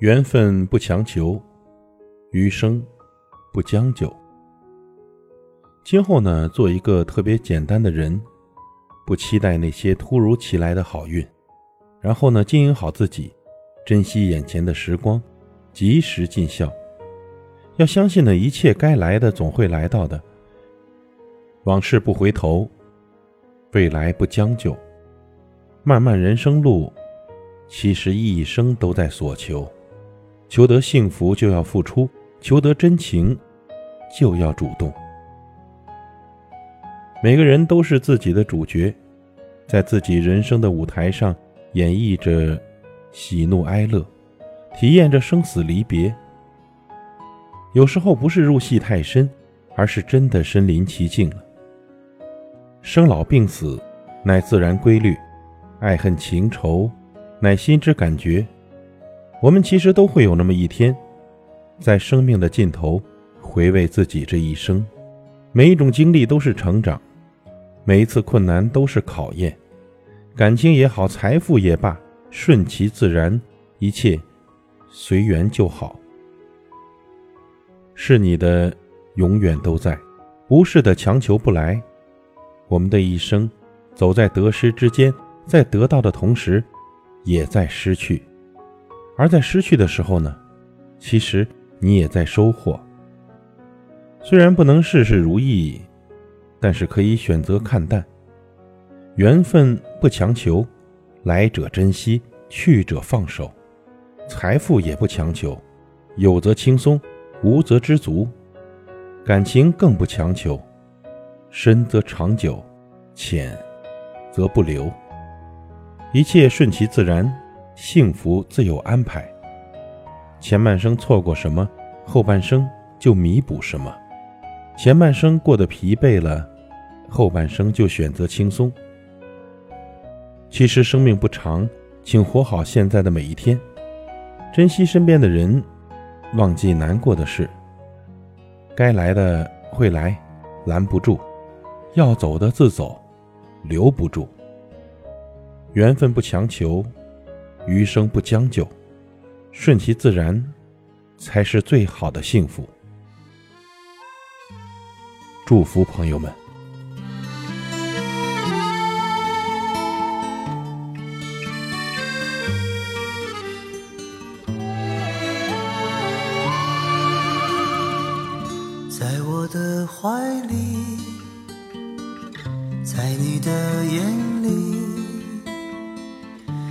缘分不强求，余生不将就。今后呢，做一个特别简单的人，不期待那些突如其来的好运，然后呢，经营好自己，珍惜眼前的时光，及时尽孝。要相信呢，一切该来的总会来到的。往事不回头，未来不将就。漫漫人生路，其实一生都在所求。求得幸福就要付出，求得真情就要主动。每个人都是自己的主角，在自己人生的舞台上演绎着喜怒哀乐，体验着生死离别。有时候不是入戏太深，而是真的身临其境了。生老病死乃自然规律，爱恨情仇乃心之感觉。我们其实都会有那么一天，在生命的尽头回味自己这一生。每一种经历都是成长，每一次困难都是考验。感情也好，财富也罢，顺其自然，一切随缘就好。是你的，永远都在；不是的，强求不来。我们的一生，走在得失之间，在得到的同时，也在失去。而在失去的时候呢，其实你也在收获。虽然不能事事如意，但是可以选择看淡。缘分不强求，来者珍惜，去者放手。财富也不强求，有则轻松，无则知足。感情更不强求，深则长久，浅则不留。一切顺其自然。幸福自有安排。前半生错过什么，后半生就弥补什么。前半生过得疲惫了，后半生就选择轻松。其实生命不长，请活好现在的每一天，珍惜身边的人，忘记难过的事。该来的会来，拦不住；要走的自走，留不住。缘分不强求。余生不将就，顺其自然，才是最好的幸福。祝福朋友们，在我的怀里，在你的眼里。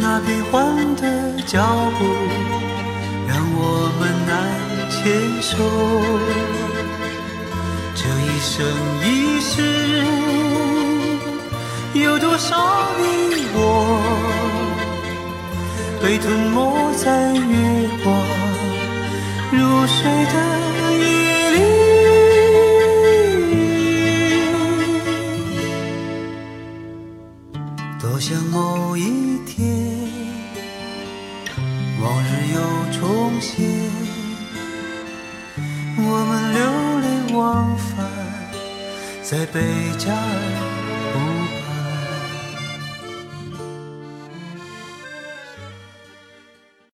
那变换的脚步，让我们难牵手。这一生一世，有多少你我，被吞没在月光如水的夜往日又重现，我们流连忘返在贝加尔。